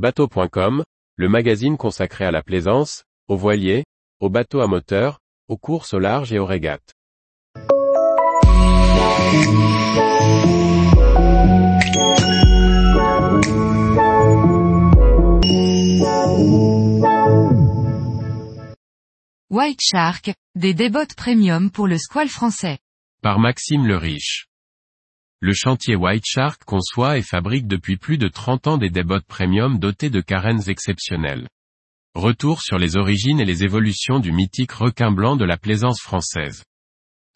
Bateau.com, le magazine consacré à la plaisance, aux voiliers, aux bateaux à moteur, aux courses au large et aux régates. White Shark, des débottes premium pour le squal français. Par Maxime le Riche. Le chantier White Shark conçoit et fabrique depuis plus de 30 ans des débottes premium dotées de carènes exceptionnelles. Retour sur les origines et les évolutions du mythique requin blanc de la plaisance française.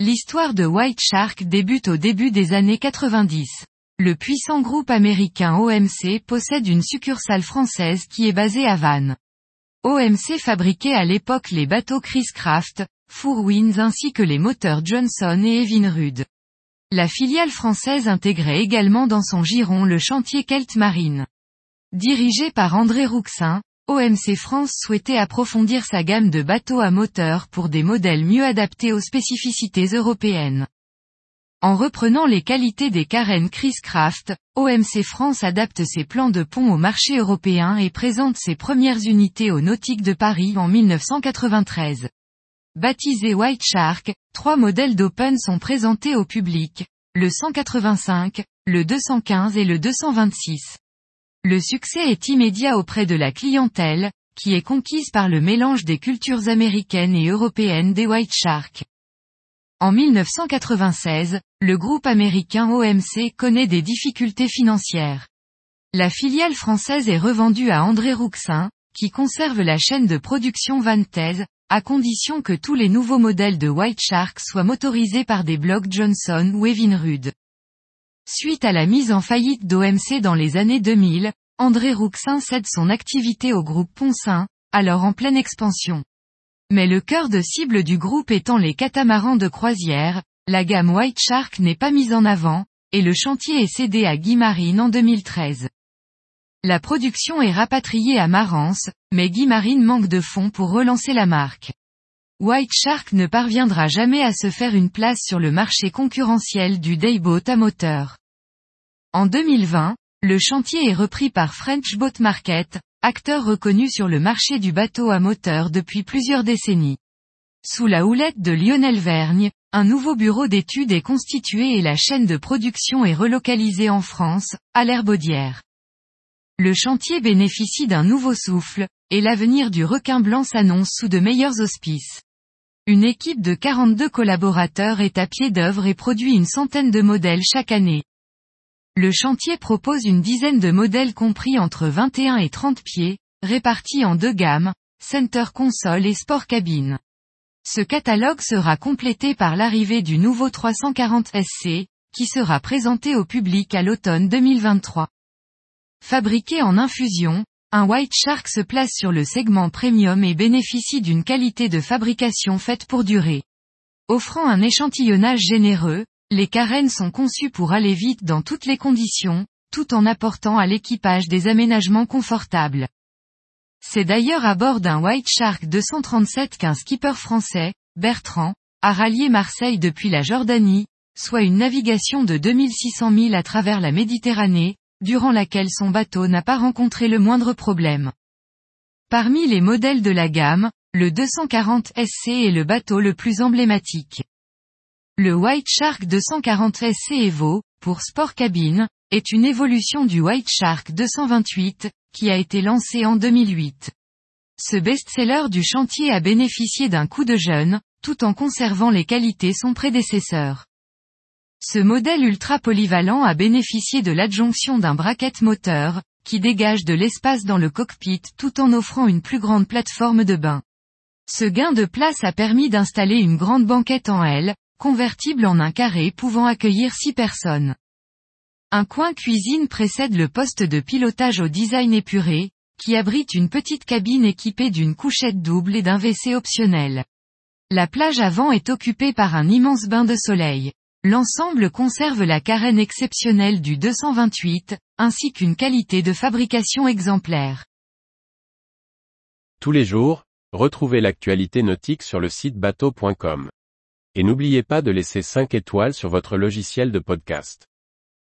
L'histoire de White Shark débute au début des années 90. Le puissant groupe américain OMC possède une succursale française qui est basée à Vannes. OMC fabriquait à l'époque les bateaux Chris Craft, Four Winds ainsi que les moteurs Johnson et Evinrude. La filiale française intégrait également dans son giron le chantier Kelt Marine. Dirigé par André Rouxin, OMC France souhaitait approfondir sa gamme de bateaux à moteur pour des modèles mieux adaptés aux spécificités européennes. En reprenant les qualités des carènes Chris Craft, OMC France adapte ses plans de pont au marché européen et présente ses premières unités au Nautique de Paris en 1993. Baptisé White Shark, trois modèles d'Open sont présentés au public, le 185, le 215 et le 226. Le succès est immédiat auprès de la clientèle, qui est conquise par le mélange des cultures américaines et européennes des White Shark. En 1996, le groupe américain OMC connaît des difficultés financières. La filiale française est revendue à André Rouxin, qui conserve la chaîne de production Vantes, à condition que tous les nouveaux modèles de White Shark soient motorisés par des blocs Johnson ou Evinrude. Suite à la mise en faillite d'OMC dans les années 2000, André Rouxin cède son activité au groupe Poncin, alors en pleine expansion. Mais le cœur de cible du groupe étant les catamarans de croisière, la gamme White Shark n'est pas mise en avant, et le chantier est cédé à Guy Marine en 2013. La production est rapatriée à Marance, mais Guy Marine manque de fonds pour relancer la marque. White Shark ne parviendra jamais à se faire une place sur le marché concurrentiel du dayboat à moteur. En 2020, le chantier est repris par French Boat Market, acteur reconnu sur le marché du bateau à moteur depuis plusieurs décennies. Sous la houlette de Lionel Vergne, un nouveau bureau d'études est constitué et la chaîne de production est relocalisée en France, à l'Herbaudière. Le chantier bénéficie d'un nouveau souffle, et l'avenir du requin blanc s'annonce sous de meilleurs auspices. Une équipe de 42 collaborateurs est à pied d'œuvre et produit une centaine de modèles chaque année. Le chantier propose une dizaine de modèles compris entre 21 et 30 pieds, répartis en deux gammes, Center Console et Sport Cabine. Ce catalogue sera complété par l'arrivée du nouveau 340 SC, qui sera présenté au public à l'automne 2023. Fabriqué en infusion, un White Shark se place sur le segment premium et bénéficie d'une qualité de fabrication faite pour durer. Offrant un échantillonnage généreux, les carènes sont conçues pour aller vite dans toutes les conditions, tout en apportant à l'équipage des aménagements confortables. C'est d'ailleurs à bord d'un White Shark 237 qu'un skipper français, Bertrand, a rallié Marseille depuis la Jordanie, soit une navigation de 2600 milles à travers la Méditerranée, durant laquelle son bateau n'a pas rencontré le moindre problème. Parmi les modèles de la gamme, le 240 SC est le bateau le plus emblématique. Le White Shark 240 SC Evo, pour Sport Cabine, est une évolution du White Shark 228, qui a été lancé en 2008. Ce best-seller du chantier a bénéficié d'un coup de jeune, tout en conservant les qualités son prédécesseur. Ce modèle ultra polyvalent a bénéficié de l'adjonction d'un bracket moteur, qui dégage de l'espace dans le cockpit tout en offrant une plus grande plateforme de bain. Ce gain de place a permis d'installer une grande banquette en L, convertible en un carré pouvant accueillir six personnes. Un coin cuisine précède le poste de pilotage au design épuré, qui abrite une petite cabine équipée d'une couchette double et d'un WC optionnel. La plage avant est occupée par un immense bain de soleil. L'ensemble conserve la carène exceptionnelle du 228, ainsi qu'une qualité de fabrication exemplaire. Tous les jours, retrouvez l'actualité nautique sur le site bateau.com. Et n'oubliez pas de laisser 5 étoiles sur votre logiciel de podcast.